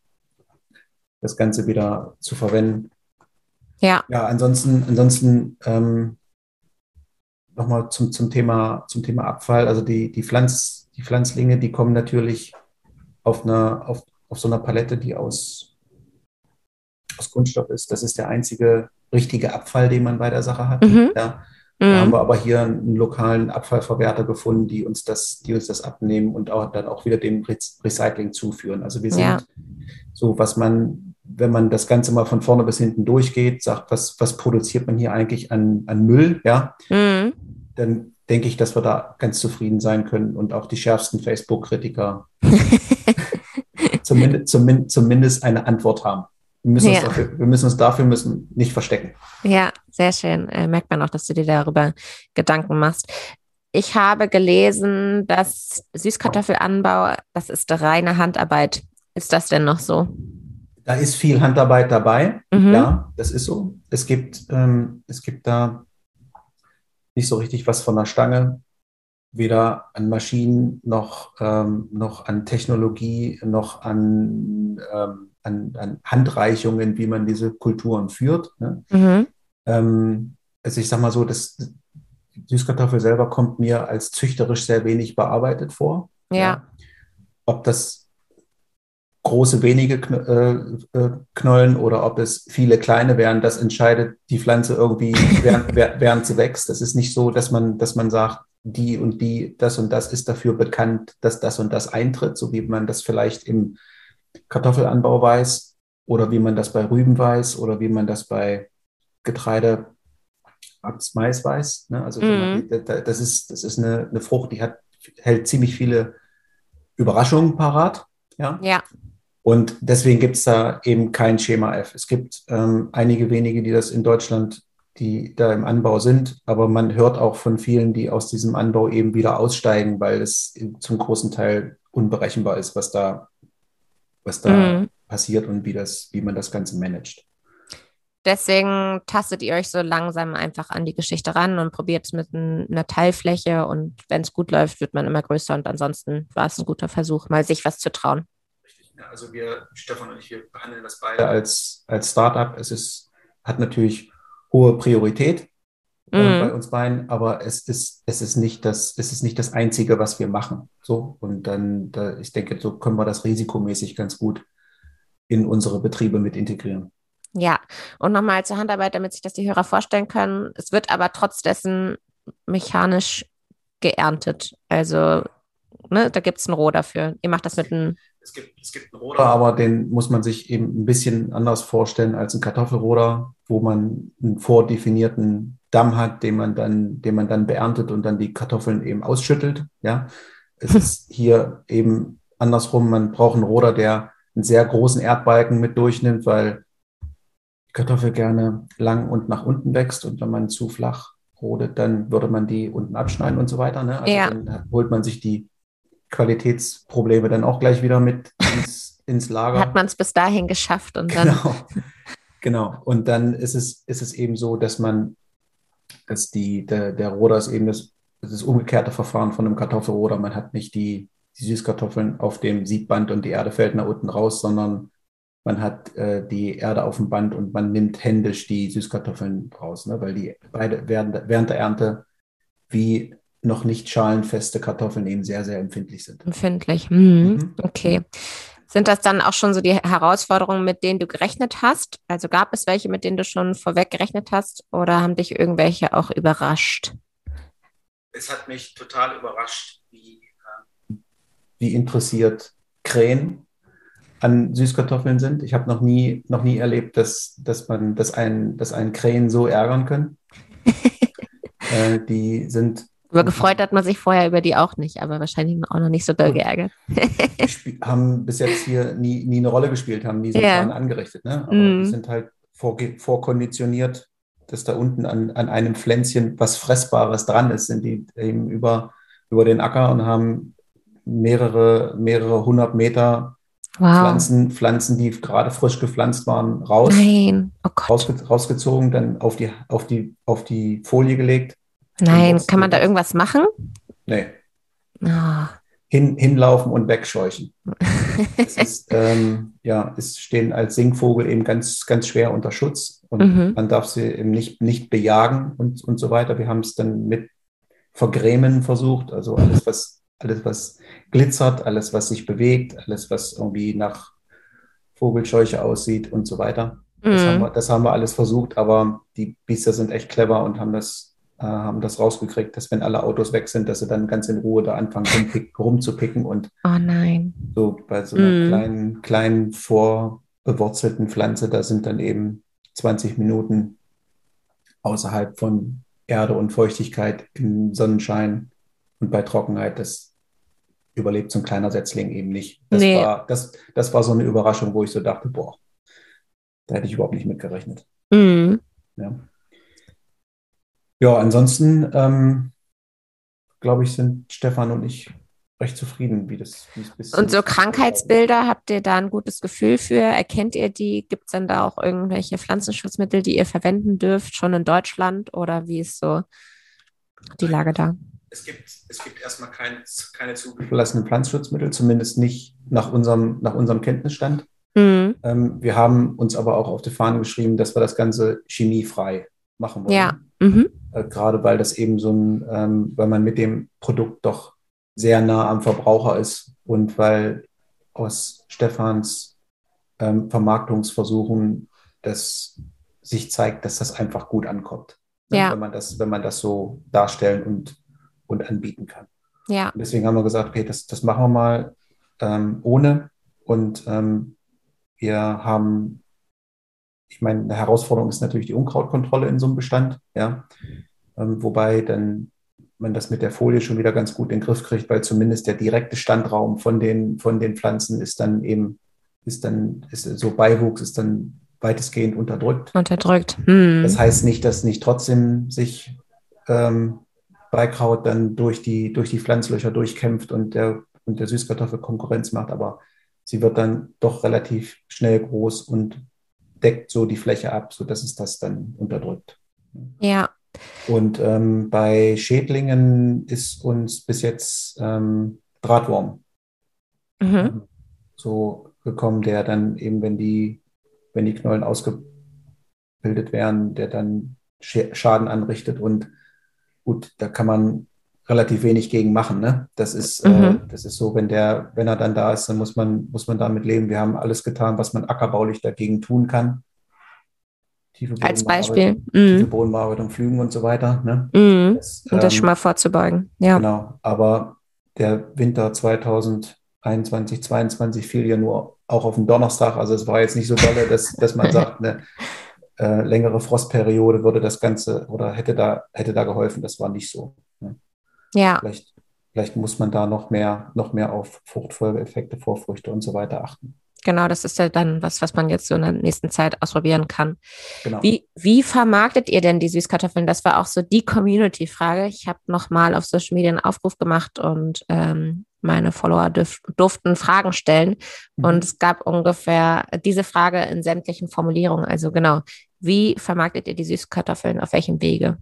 das Ganze wieder zu verwenden. Ja. Ja, ansonsten, ansonsten ähm, nochmal zum, zum, Thema, zum Thema Abfall. Also die, die, Pflanz, die Pflanzlinge, die kommen natürlich auf, einer, auf, auf so einer Palette, die aus aus Kunststoff ist. Das ist der einzige richtige Abfall, den man bei der Sache hat. Mhm. Ja. Da mhm. haben wir aber hier einen lokalen Abfallverwerter gefunden, die uns das, die uns das abnehmen und auch dann auch wieder dem Recycling zuführen. Also wir sind ja. so, was man, wenn man das Ganze mal von vorne bis hinten durchgeht, sagt, was, was produziert man hier eigentlich an, an Müll, ja, mhm. dann denke ich, dass wir da ganz zufrieden sein können und auch die schärfsten Facebook-Kritiker zumindest, zumindest, zumindest eine Antwort haben. Wir müssen, ja. uns dafür, wir müssen uns dafür müssen nicht verstecken. Ja, sehr schön. Äh, merkt man auch, dass du dir darüber Gedanken machst. ich habe gelesen, dass Süßkartoffelanbau, das ist reine Handarbeit. Ist das denn noch so? Da ist viel Handarbeit dabei. Mhm. Ja, das ist so. Es gibt, ähm, es gibt da nicht so richtig was von der Stange, weder an Maschinen noch, ähm, noch an Technologie, noch an, ähm, an, an, Handreichungen, wie man diese Kulturen führt. Ne? Mhm. Ähm, also ich sage mal so, das Süßkartoffel selber kommt mir als züchterisch sehr wenig bearbeitet vor. Ja. ja. Ob das große, wenige äh, äh, Knollen oder ob es viele kleine wären, das entscheidet die Pflanze irgendwie, während, während sie wächst. Das ist nicht so, dass man, dass man sagt, die und die, das und das ist dafür bekannt, dass das und das eintritt, so wie man das vielleicht im Kartoffelanbau weiß oder wie man das bei Rüben weiß oder wie man das bei Getreide als Mais weiß. Ne? Also mhm. das ist, das ist eine, eine Frucht, die hat, hält ziemlich viele Überraschungen parat. Ja. ja. Und deswegen gibt es da eben kein Schema F. Es gibt ähm, einige wenige, die das in Deutschland, die da im Anbau sind, aber man hört auch von vielen, die aus diesem Anbau eben wieder aussteigen, weil es zum großen Teil unberechenbar ist, was da, was da mhm. passiert und wie, das, wie man das Ganze managt. Deswegen tastet ihr euch so langsam einfach an die Geschichte ran und probiert es mit einer Teilfläche und wenn es gut läuft, wird man immer größer und ansonsten war es ein guter Versuch, mal sich was zu trauen. Also wir, Stefan und ich, wir behandeln das beide als, als Startup. Es ist, hat natürlich hohe Priorität äh, mhm. bei uns beiden, aber es ist, es ist nicht das, es ist nicht das Einzige, was wir machen. So, und dann, da, ich denke, so können wir das risikomäßig ganz gut in unsere Betriebe mit integrieren. Ja, und nochmal zur Handarbeit, damit sich das die Hörer vorstellen können. Es wird aber trotz dessen mechanisch geerntet. Also, ne, da gibt es ein Roh dafür. Ihr macht das mit einem es gibt, es gibt einen Roder, aber den muss man sich eben ein bisschen anders vorstellen als ein Kartoffelroder, wo man einen vordefinierten Damm hat, den man dann, den man dann beerntet und dann die Kartoffeln eben ausschüttelt. Ja, es ist hier eben andersrum. Man braucht einen Roder, der einen sehr großen Erdbalken mit durchnimmt, weil die Kartoffel gerne lang und nach unten wächst und wenn man zu flach rodet, dann würde man die unten abschneiden und so weiter. Ne? Also ja. dann holt man sich die Qualitätsprobleme dann auch gleich wieder mit ins, ins Lager. Hat man es bis dahin geschafft und dann. Genau. genau. Und dann ist es, ist es eben so, dass man, dass die, der, der Roder ist eben das, das umgekehrte Verfahren von einem Kartoffelroder. Man hat nicht die, die Süßkartoffeln auf dem Siebband und die Erde fällt nach unten raus, sondern man hat äh, die Erde auf dem Band und man nimmt händisch die Süßkartoffeln raus, ne? weil die beide während, während der Ernte wie noch nicht schalenfeste Kartoffeln eben sehr, sehr empfindlich sind. Empfindlich. Mhm. Mhm. Okay. Sind das dann auch schon so die Herausforderungen, mit denen du gerechnet hast? Also gab es welche, mit denen du schon vorweg gerechnet hast oder haben dich irgendwelche auch überrascht? Es hat mich total überrascht, wie, ähm, wie interessiert Krähen an Süßkartoffeln sind. Ich habe noch nie, noch nie erlebt, dass, dass man, dass ein, dass ein Krähen so ärgern können. äh, die sind aber gefreut hat man sich vorher über die auch nicht, aber wahrscheinlich auch noch nicht so doll geärgert. Die haben bis jetzt hier nie, nie eine Rolle gespielt, haben nie so ja. angerichtet. Ne? Aber mm. die sind halt vorkonditioniert, dass da unten an, an einem Pflänzchen was Fressbares dran ist, sind die eben über, über den Acker und haben mehrere, mehrere hundert Meter wow. Pflanzen, Pflanzen, die gerade frisch gepflanzt waren, raus. Oh rausge rausgezogen, dann auf die, auf, die, auf die Folie gelegt Nein, kann man da irgendwas machen? Nee. Oh. Hin, hinlaufen und wegscheuchen. es ist, ähm, ja, es stehen als Singvogel eben ganz, ganz schwer unter Schutz und mhm. man darf sie eben nicht, nicht bejagen und, und so weiter. Wir haben es dann mit Vergrämen versucht, also alles, was, alles, was glitzert, alles, was sich bewegt, alles, was irgendwie nach Vogelscheuche aussieht und so weiter. Mhm. Das, haben wir, das haben wir alles versucht, aber die Biester sind echt clever und haben das haben das rausgekriegt, dass wenn alle Autos weg sind, dass sie dann ganz in Ruhe da anfangen rumzupicken und oh nein. so bei so einer mm. kleinen, kleinen vorbewurzelten Pflanze, da sind dann eben 20 Minuten außerhalb von Erde und Feuchtigkeit im Sonnenschein und bei Trockenheit, das überlebt so ein kleiner Setzling eben nicht. Das, nee. war, das, das war so eine Überraschung, wo ich so dachte, boah, da hätte ich überhaupt nicht mitgerechnet. Mm. Ja. Ja, ansonsten ähm, glaube ich, sind Stefan und ich recht zufrieden, wie das wie es Und so Krankheitsbilder, habt ihr da ein gutes Gefühl für? Erkennt ihr die? Gibt es denn da auch irgendwelche Pflanzenschutzmittel, die ihr verwenden dürft, schon in Deutschland? Oder wie ist so die Lage da? Es gibt, es gibt erstmal keine, keine zugelassenen Pflanzenschutzmittel, zumindest nicht nach unserem, nach unserem Kenntnisstand. Mhm. Ähm, wir haben uns aber auch auf die Fahne geschrieben, dass wir das Ganze chemiefrei machen wollen. Ja. Mhm. Äh, gerade weil das eben so ein, ähm, weil man mit dem Produkt doch sehr nah am Verbraucher ist und weil aus Stefans ähm, Vermarktungsversuchen das sich zeigt, dass das einfach gut ankommt. Ne? Ja. Wenn man das, wenn man das so darstellen und, und anbieten kann. Ja. Und deswegen haben wir gesagt, okay, das, das machen wir mal ähm, ohne. Und ähm, wir haben, ich meine, eine Herausforderung ist natürlich die Unkrautkontrolle in so einem Bestand, ja. Ähm, wobei dann man das mit der Folie schon wieder ganz gut in den Griff kriegt, weil zumindest der direkte Standraum von den, von den Pflanzen ist dann eben, ist dann, ist so Beiwuchs ist dann weitestgehend unterdrückt. Unterdrückt. Hm. Das heißt nicht, dass nicht trotzdem sich ähm, Beikraut dann durch die, durch die Pflanzlöcher durchkämpft und der, und der Süßkartoffel Konkurrenz macht, aber sie wird dann doch relativ schnell groß und deckt so die Fläche ab, sodass es das dann unterdrückt. Ja, und ähm, bei Schädlingen ist uns bis jetzt ähm, Drahtwurm mhm. So gekommen, der dann eben, wenn die, wenn die Knollen ausgebildet werden, der dann Schaden anrichtet. Und gut, da kann man relativ wenig gegen machen. Ne? Das ist, äh, mhm. äh, das ist so, wenn der, wenn er dann da ist, dann muss man, muss man damit leben. Wir haben alles getan, was man ackerbaulich dagegen tun kann tiefe Als Beispiel. Tiefe mhm. Bodenbearbeitung, Flügen und so weiter. Ne? Mhm. Das, um das ähm, schon mal vorzubeugen. Ja. Genau. Aber der Winter 2021, 2022 fiel ja nur auch auf den Donnerstag. Also es war jetzt nicht so dolle, dass, dass man sagt, eine äh, längere Frostperiode würde das Ganze oder hätte da, hätte da geholfen. Das war nicht so. Ja. Vielleicht, vielleicht muss man da noch mehr, noch mehr auf Fruchtfolgeeffekte, Vorfrüchte und so weiter achten. Genau, das ist ja dann was, was man jetzt so in der nächsten Zeit ausprobieren kann. Genau. Wie, wie vermarktet ihr denn die Süßkartoffeln? Das war auch so die Community-Frage. Ich habe nochmal auf Social Media einen Aufruf gemacht und ähm, meine Follower dürf, durften Fragen stellen. Mhm. Und es gab ungefähr diese Frage in sämtlichen Formulierungen. Also genau, wie vermarktet ihr die Süßkartoffeln? Auf welchem Wege?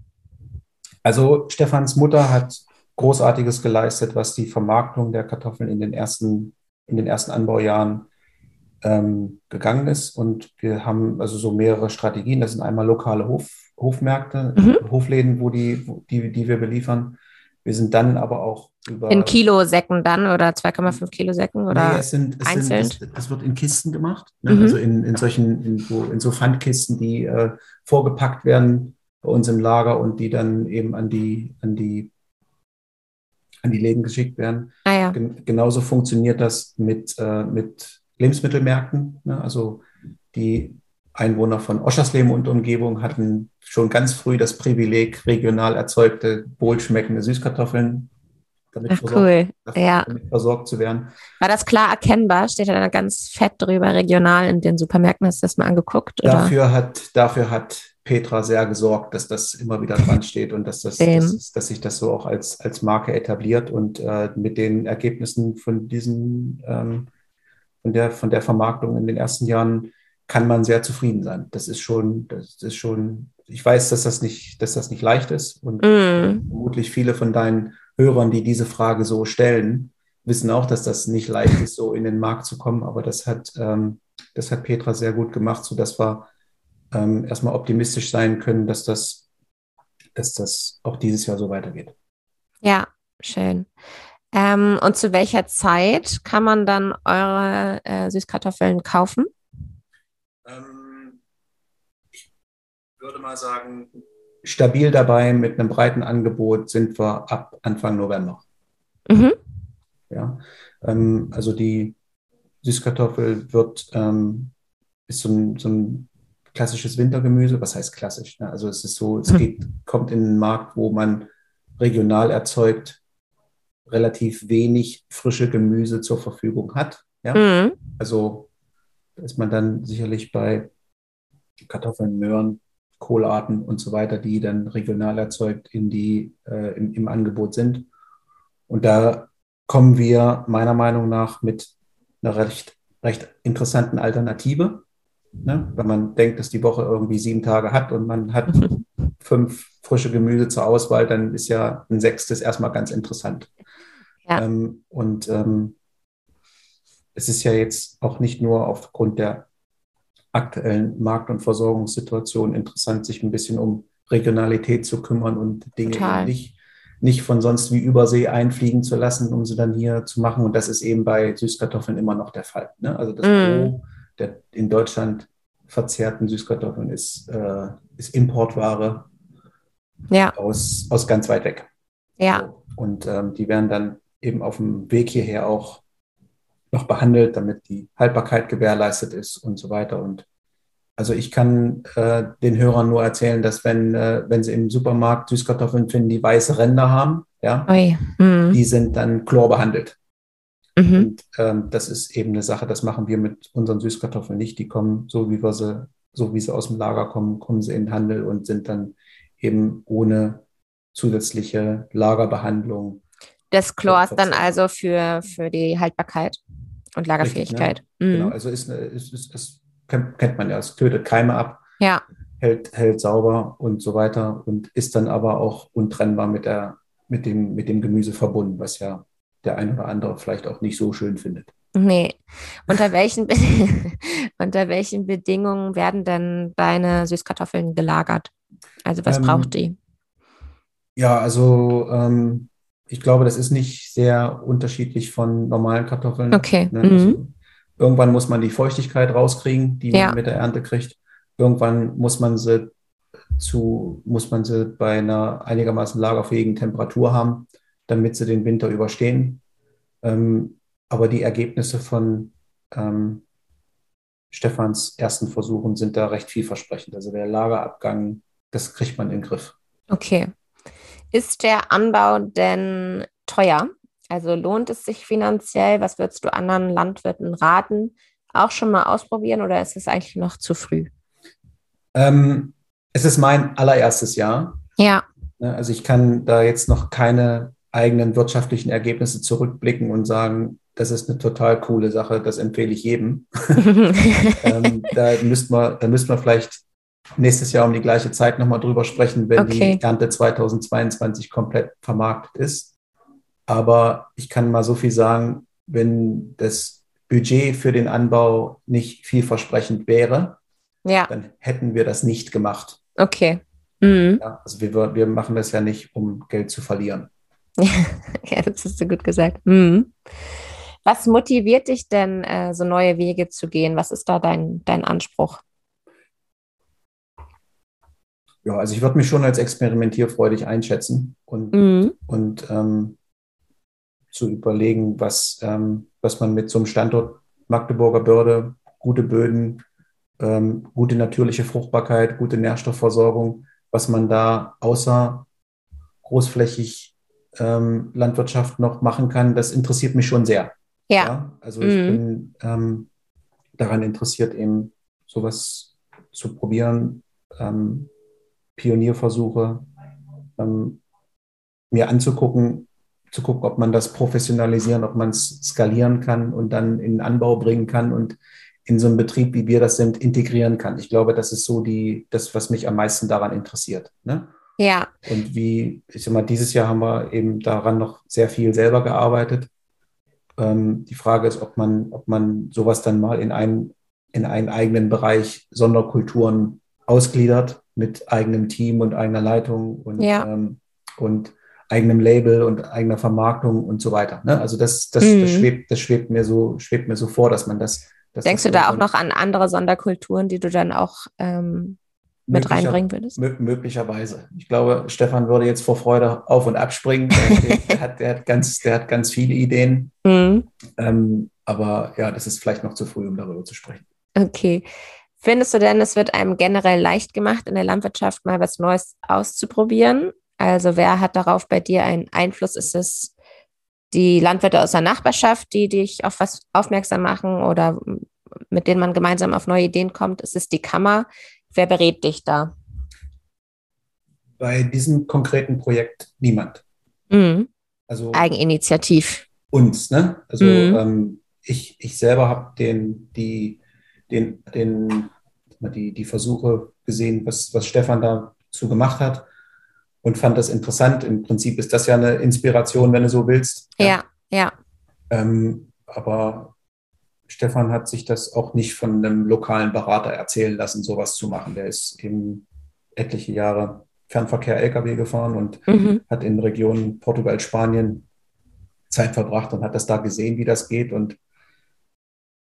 Also Stefans Mutter hat Großartiges geleistet, was die Vermarktung der Kartoffeln in den ersten, in den ersten Anbaujahren ähm, gegangen ist. Und wir haben also so mehrere Strategien. Das sind einmal lokale Hof, Hofmärkte, mhm. Hofläden, wo die, wo die, die wir beliefern. Wir sind dann aber auch über. In Kilosäcken dann oder 2,5 Kilo Säcken oder nee, es sind, es einzeln? Sind, es, es, wird in Kisten gemacht. Ne? Mhm. Also in, in solchen, in so, in so Pfandkisten, die äh, vorgepackt werden bei uns im Lager und die dann eben an die, an die an die Läden geschickt werden. Ah, ja. Gen genauso funktioniert das mit, äh, mit Lebensmittelmärkten. Ne? Also die Einwohner von Oschersleben und Umgebung hatten schon ganz früh das Privileg, regional erzeugte, wohlschmeckende Süßkartoffeln damit, Ach, versorgt, cool. ja. damit versorgt zu werden. War das klar erkennbar? Steht da ganz fett drüber, regional in den Supermärkten? Hast du das mal angeguckt? Oder? Dafür, hat, dafür hat Petra sehr gesorgt, dass das immer wieder dran steht und dass, das, dass, dass sich das so auch als, als Marke etabliert. Und äh, mit den Ergebnissen von diesen ähm, von der, von der Vermarktung in den ersten Jahren kann man sehr zufrieden sein. Das ist schon, das ist schon, ich weiß, dass das nicht, dass das nicht leicht ist und mm. vermutlich viele von deinen Hörern, die diese Frage so stellen, wissen auch, dass das nicht leicht ist, so in den Markt zu kommen. Aber das hat, ähm, das hat Petra sehr gut gemacht, sodass wir ähm, erstmal optimistisch sein können, dass das, dass das auch dieses Jahr so weitergeht. Ja, schön. Ähm, und zu welcher Zeit kann man dann eure äh, Süßkartoffeln kaufen? Ähm, ich würde mal sagen, stabil dabei mit einem breiten Angebot sind wir ab Anfang November. Mhm. Ja, ähm, also die Süßkartoffel wird ähm, ist so ein, so ein klassisches Wintergemüse. Was heißt klassisch? Ne? Also es ist so, es mhm. geht, kommt in den Markt, wo man regional erzeugt relativ wenig frische Gemüse zur Verfügung hat. Ja? Mhm. Also ist man dann sicherlich bei Kartoffeln, Möhren, Kohlarten und so weiter, die dann regional erzeugt in die, äh, im, im, Angebot sind. Und da kommen wir meiner Meinung nach mit einer recht, recht interessanten Alternative. Ne? Wenn man denkt, dass die Woche irgendwie sieben Tage hat und man hat fünf frische Gemüse zur Auswahl, dann ist ja ein sechstes erstmal ganz interessant. Ja. Ähm, und ähm, es ist ja jetzt auch nicht nur aufgrund der aktuellen Markt- und Versorgungssituation interessant, sich ein bisschen um Regionalität zu kümmern und Dinge nicht, nicht von sonst wie Übersee einfliegen zu lassen, um sie dann hier zu machen. Und das ist eben bei Süßkartoffeln immer noch der Fall. Ne? Also das mm. Gros der in Deutschland verzehrten Süßkartoffeln ist, äh, ist Importware ja. aus, aus ganz weit weg. Ja. Und ähm, die werden dann eben auf dem Weg hierher auch noch behandelt, damit die Haltbarkeit gewährleistet ist und so weiter. Und also ich kann äh, den Hörern nur erzählen, dass wenn, äh, wenn sie im Supermarkt Süßkartoffeln finden, die weiße Ränder haben, ja, mhm. die sind dann chlorbehandelt. Mhm. Und ähm, das ist eben eine Sache, das machen wir mit unseren Süßkartoffeln nicht. Die kommen so, wie wir sie, so wie sie aus dem Lager kommen, kommen sie in den Handel und sind dann eben ohne zusätzliche Lagerbehandlung. Das Chlor ist dann also für, für die Haltbarkeit und Lagerfähigkeit. Richtig, ne? mhm. Genau, also ist, ist, ist, ist, kennt man ja, es tötet Keime ab, ja. hält, hält sauber und so weiter und ist dann aber auch untrennbar mit, der, mit, dem, mit dem Gemüse verbunden, was ja der ein oder andere vielleicht auch nicht so schön findet. Nee. Unter welchen, unter welchen Bedingungen werden denn deine Süßkartoffeln gelagert? Also was ähm, braucht die? Ja, also ähm, ich glaube, das ist nicht sehr unterschiedlich von normalen Kartoffeln. Okay. Ne? Also mhm. irgendwann muss man die Feuchtigkeit rauskriegen, die ja. man mit der Ernte kriegt. Irgendwann muss man sie zu, muss man sie bei einer einigermaßen lagerfähigen Temperatur haben, damit sie den Winter überstehen. Ähm, aber die Ergebnisse von ähm, Stefans ersten Versuchen sind da recht vielversprechend. Also der Lagerabgang, das kriegt man in den Griff. Okay. Ist der Anbau denn teuer? Also lohnt es sich finanziell? Was würdest du anderen Landwirten raten? Auch schon mal ausprobieren oder ist es eigentlich noch zu früh? Ähm, es ist mein allererstes Jahr. Ja. Ne, also ich kann da jetzt noch keine eigenen wirtschaftlichen Ergebnisse zurückblicken und sagen, das ist eine total coole Sache, das empfehle ich jedem. ähm, da müsste man, da müsste man vielleicht nächstes Jahr um die gleiche Zeit nochmal drüber sprechen, wenn okay. die Ernte 2022 komplett vermarktet ist. Aber ich kann mal so viel sagen, wenn das Budget für den Anbau nicht vielversprechend wäre, ja. dann hätten wir das nicht gemacht. Okay. Mhm. Ja, also wir, wir machen das ja nicht, um Geld zu verlieren. ja, das hast du gut gesagt. Mhm. Was motiviert dich denn, äh, so neue Wege zu gehen? Was ist da dein, dein Anspruch? Ja, also ich würde mich schon als experimentierfreudig einschätzen und, mhm. und ähm, zu überlegen, was, ähm, was man mit so einem Standort Magdeburger Börde, gute Böden, ähm, gute natürliche Fruchtbarkeit, gute Nährstoffversorgung, was man da außer großflächig ähm, Landwirtschaft noch machen kann, das interessiert mich schon sehr. Ja. ja? Also ich mhm. bin ähm, daran interessiert, eben sowas zu probieren, ähm, Pionierversuche ähm, mir anzugucken, zu gucken, ob man das professionalisieren, ob man es skalieren kann und dann in den Anbau bringen kann und in so einen Betrieb, wie wir das sind, integrieren kann. Ich glaube, das ist so die, das, was mich am meisten daran interessiert. Ne? Ja. Und wie, ich sag mal, dieses Jahr haben wir eben daran noch sehr viel selber gearbeitet. Ähm, die Frage ist, ob man, ob man sowas dann mal in einen, in einen eigenen Bereich Sonderkulturen ausgliedert mit eigenem Team und eigener Leitung und, ja. ähm, und eigenem Label und eigener Vermarktung und so weiter. Ne? Also das, das, mhm. das, schwebt, das schwebt mir so, schwebt mir so vor, dass man das. Denkst das du da auch noch an andere Sonderkulturen, die du dann auch ähm, mit reinbringen würdest? Möglicherweise. Ich glaube, Stefan würde jetzt vor Freude auf und abspringen. der, der, hat, der, hat, ganz, der hat ganz viele Ideen. Mhm. Ähm, aber ja, das ist vielleicht noch zu früh, um darüber zu sprechen. Okay. Findest du denn, es wird einem generell leicht gemacht, in der Landwirtschaft mal was Neues auszuprobieren? Also wer hat darauf bei dir einen Einfluss? Ist es die Landwirte aus der Nachbarschaft, die dich auf was aufmerksam machen oder mit denen man gemeinsam auf neue Ideen kommt? Ist es die Kammer? Wer berät dich da? Bei diesem konkreten Projekt niemand. Mhm. Also Eigeninitiativ. Uns, ne? Also mhm. ähm, ich, ich selber habe den, die, den, den, die, die Versuche gesehen, was, was Stefan dazu gemacht hat und fand das interessant. Im Prinzip ist das ja eine Inspiration, wenn du so willst. Ja, ja. ja. Ähm, aber Stefan hat sich das auch nicht von einem lokalen Berater erzählen lassen, sowas zu machen. Der ist eben etliche Jahre Fernverkehr Lkw gefahren und mhm. hat in Regionen Portugal, Spanien Zeit verbracht und hat das da gesehen, wie das geht. Und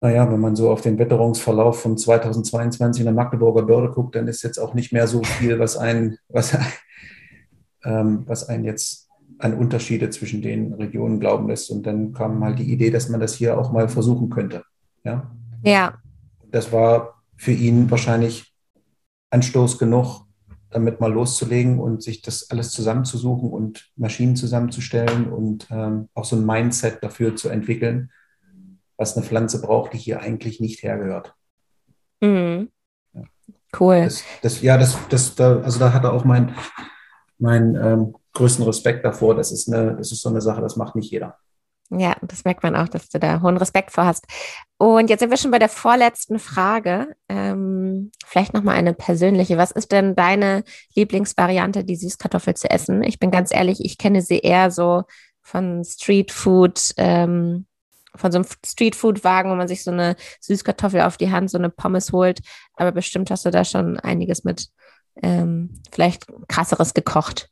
naja, wenn man so auf den Wetterungsverlauf von 2022 in der Magdeburger Börde guckt, dann ist jetzt auch nicht mehr so viel, was einen, was, ähm, was einen jetzt an Unterschiede zwischen den Regionen glauben lässt. Und dann kam mal die Idee, dass man das hier auch mal versuchen könnte. Ja. Ja. Das war für ihn wahrscheinlich Anstoß genug, damit mal loszulegen und sich das alles zusammenzusuchen und Maschinen zusammenzustellen und ähm, auch so ein Mindset dafür zu entwickeln, was eine Pflanze braucht, die hier eigentlich nicht hergehört. Mhm. Ja. Cool. Das, das, ja, das, das, da, also da hat er auch mein, mein ähm, größten Respekt davor. Das ist, eine, das ist so eine Sache, das macht nicht jeder. Ja, das merkt man auch, dass du da hohen Respekt vor hast. Und jetzt sind wir schon bei der vorletzten Frage. Ähm, vielleicht nochmal eine persönliche. Was ist denn deine Lieblingsvariante, die Süßkartoffel zu essen? Ich bin ganz ehrlich, ich kenne sie eher so von Streetfood, ähm, von so einem Streetfood-Wagen, wo man sich so eine Süßkartoffel auf die Hand, so eine Pommes holt. Aber bestimmt hast du da schon einiges mit ähm, vielleicht krasseres gekocht.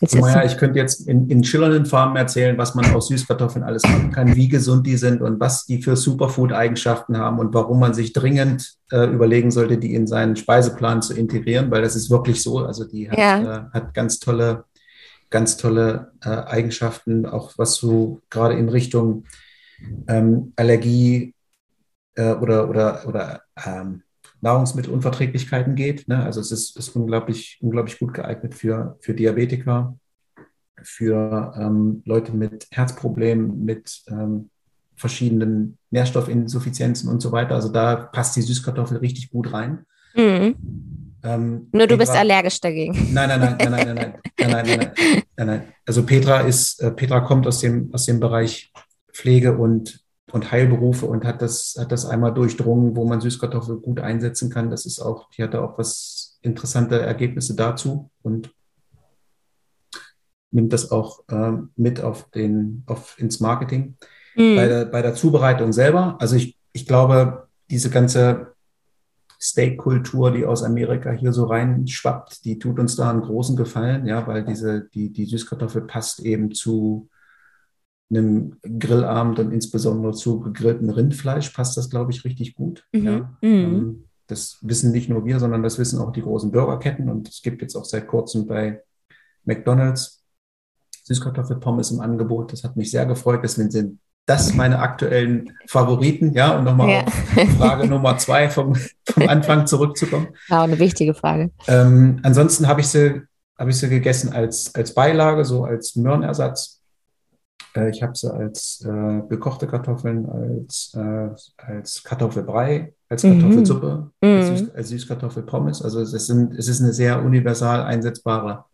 Naja, ich könnte jetzt in, in schillernden Farben erzählen, was man aus Süßkartoffeln alles machen kann, wie gesund die sind und was die für Superfood-Eigenschaften haben und warum man sich dringend äh, überlegen sollte, die in seinen Speiseplan zu integrieren, weil das ist wirklich so. Also die hat, ja. äh, hat ganz tolle, ganz tolle äh, Eigenschaften, auch was so gerade in Richtung ähm, Allergie äh, oder, oder, oder ähm, Nahrungsmittelunverträglichkeiten geht. Ne? Also es ist, ist, unglaublich, unglaublich gut geeignet für, für Diabetiker, für ähm, Leute mit Herzproblemen, mit ähm, verschiedenen Nährstoffinsuffizienzen und so weiter. Also da passt die Süßkartoffel richtig gut rein. Mhm. Ähm, Nur du Petra, bist allergisch dagegen. Nein, nein, nein, nein, nein, nein, nein, nein, nein, nein, nein, nein. Also Petra ist, äh, Petra kommt aus dem, aus dem Bereich Pflege und und Heilberufe und hat das, hat das einmal durchdrungen, wo man Süßkartoffel gut einsetzen kann. Das ist auch, die hatte auch was interessante Ergebnisse dazu und nimmt das auch äh, mit auf den, auf, ins Marketing. Mhm. Bei, der, bei der Zubereitung selber, also ich, ich glaube, diese ganze Steak-Kultur, die aus Amerika hier so reinschwappt, die tut uns da einen großen Gefallen, ja, weil diese, die, die Süßkartoffel passt eben zu, einem Grillabend und insbesondere zu gegrillten Rindfleisch passt das, glaube ich, richtig gut. Mhm. Ja. Mhm. Ähm, das wissen nicht nur wir, sondern das wissen auch die großen Burgerketten. Und es gibt jetzt auch seit kurzem bei McDonald's Süßkartoffelpommes im Angebot. Das hat mich sehr gefreut. Deswegen sind das meine aktuellen Favoriten. Ja, und nochmal ja. auf Frage Nummer zwei vom, vom Anfang zurückzukommen. Ja, eine wichtige Frage. Ähm, ansonsten habe ich sie, habe ich sie gegessen als, als Beilage, so als Möhrenersatz. Äh, ich habe sie als äh, gekochte Kartoffeln, als, äh, als Kartoffelbrei, als mhm. Kartoffelsuppe, mhm. als, Süß, als Süßkartoffelpommes. Also es, sind, es ist eine sehr universal einsetzbare,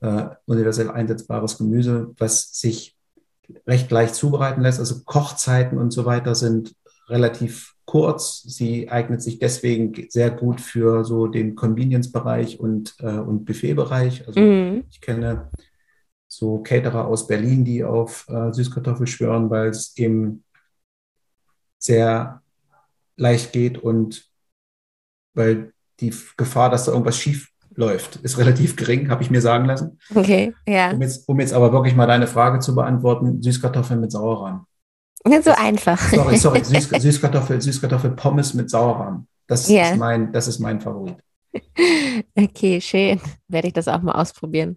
äh, universell einsetzbares Gemüse, was sich recht leicht zubereiten lässt. Also Kochzeiten und so weiter sind relativ kurz. Sie eignet sich deswegen sehr gut für so den Convenience-Bereich und, äh, und Buffet-Bereich. Also mhm. ich kenne so Caterer aus Berlin, die auf äh, Süßkartoffel schwören, weil es eben sehr leicht geht und weil die Gefahr, dass da irgendwas schief läuft, ist relativ gering, habe ich mir sagen lassen. Okay, ja. Um jetzt, um jetzt aber wirklich mal deine Frage zu beantworten, Süßkartoffeln mit Sauerrahm. Nicht so einfach. Sorry, sorry, Süß, Süßkartoffel, Süßkartoffel Pommes mit Sauerrahm. Das, yeah. ist mein, das ist mein Favorit. Okay, schön. Werde ich das auch mal ausprobieren.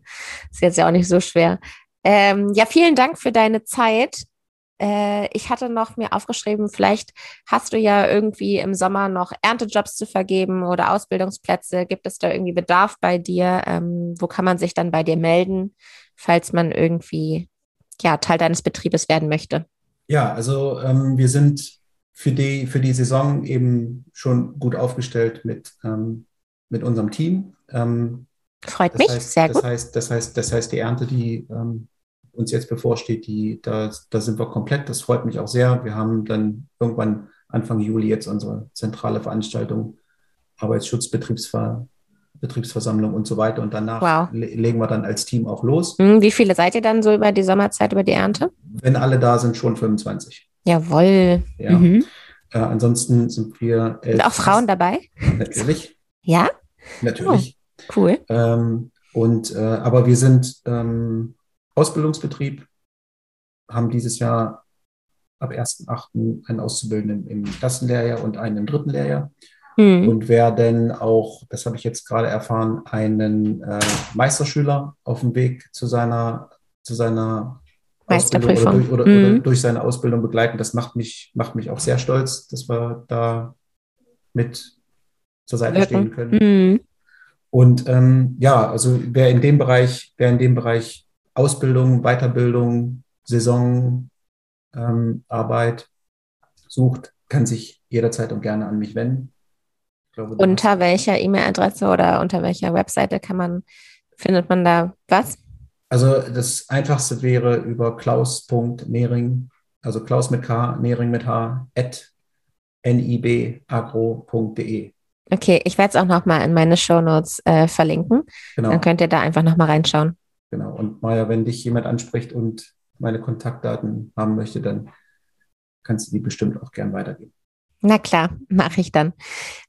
Ist jetzt ja auch nicht so schwer. Ähm, ja, vielen Dank für deine Zeit. Äh, ich hatte noch mir aufgeschrieben, vielleicht hast du ja irgendwie im Sommer noch Erntejobs zu vergeben oder Ausbildungsplätze. Gibt es da irgendwie Bedarf bei dir? Ähm, wo kann man sich dann bei dir melden, falls man irgendwie ja, Teil deines Betriebes werden möchte? Ja, also ähm, wir sind für die, für die Saison eben schon gut aufgestellt mit ähm, mit unserem Team. Ähm, Freut mich, heißt, sehr das gut. Heißt, das, heißt, das heißt, die Ernte, die ähm, uns jetzt bevorsteht, die, da, da sind wir komplett. Das freut mich auch sehr. Wir haben dann irgendwann Anfang Juli jetzt unsere zentrale Veranstaltung, Arbeitsschutzbetriebsversammlung und so weiter. Und danach wow. legen wir dann als Team auch los. Hm, wie viele seid ihr dann so über die Sommerzeit, über die Ernte? Wenn alle da sind, schon 25. Jawohl. Ja. Mhm. Äh, ansonsten sind wir. Sind auch Frauen dabei? Natürlich. Ja? Natürlich. Oh, cool. Ähm, und, äh, aber wir sind ähm, Ausbildungsbetrieb, haben dieses Jahr ab 1.8. einen Auszubildenden im ersten Lehrjahr und einen im dritten Lehrjahr. Mhm. Und werden auch, das habe ich jetzt gerade erfahren, einen äh, Meisterschüler auf dem Weg zu seiner, zu seiner Ausbildung oder, durch, oder, mhm. oder durch seine Ausbildung begleiten. Das macht mich, macht mich auch sehr stolz, dass wir da mit zur Seite Wirken. stehen können. Mhm. Und ähm, ja, also wer in dem Bereich, wer in dem Bereich Ausbildung, Weiterbildung, Saisonarbeit ähm, sucht, kann sich jederzeit und gerne an mich wenden. Glaube, unter welcher E-Mail-Adresse oder unter welcher Webseite kann man, findet man da was? Also das einfachste wäre über klaus.nehring, also Klaus mit K, Nehring mit H, at nibagro.de. Okay, ich werde es auch nochmal in meine Shownotes äh, verlinken. Genau. Dann könnt ihr da einfach nochmal reinschauen. Genau. Und Maja, wenn dich jemand anspricht und meine Kontaktdaten haben möchte, dann kannst du die bestimmt auch gern weitergeben. Na klar, mache ich dann.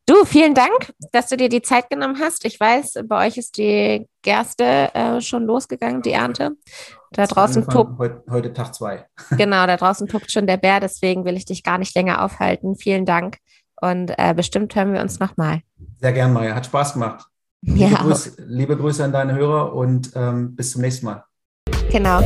Du, vielen Dank, dass du dir die Zeit genommen hast. Ich weiß, bei euch ist die Gerste äh, schon losgegangen, die Ernte. Da draußen tobt. Heute, heute Tag zwei. Genau, da draußen tobt schon der Bär, deswegen will ich dich gar nicht länger aufhalten. Vielen Dank. Und äh, bestimmt hören wir uns nochmal. Sehr gern, Maja. Hat Spaß gemacht. Liebe, ja. Grüße, liebe Grüße an deine Hörer und ähm, bis zum nächsten Mal. Genau.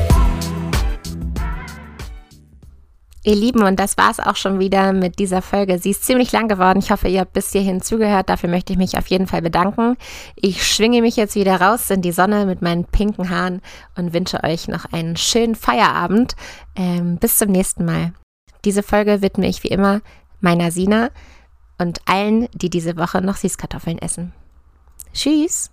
Ihr Lieben, und das war es auch schon wieder mit dieser Folge. Sie ist ziemlich lang geworden. Ich hoffe, ihr habt bis hierhin zugehört. Dafür möchte ich mich auf jeden Fall bedanken. Ich schwinge mich jetzt wieder raus in die Sonne mit meinen pinken Haaren und wünsche euch noch einen schönen Feierabend. Ähm, bis zum nächsten Mal. Diese Folge widme ich wie immer meiner Sina und allen, die diese Woche noch Süßkartoffeln essen. Tschüss!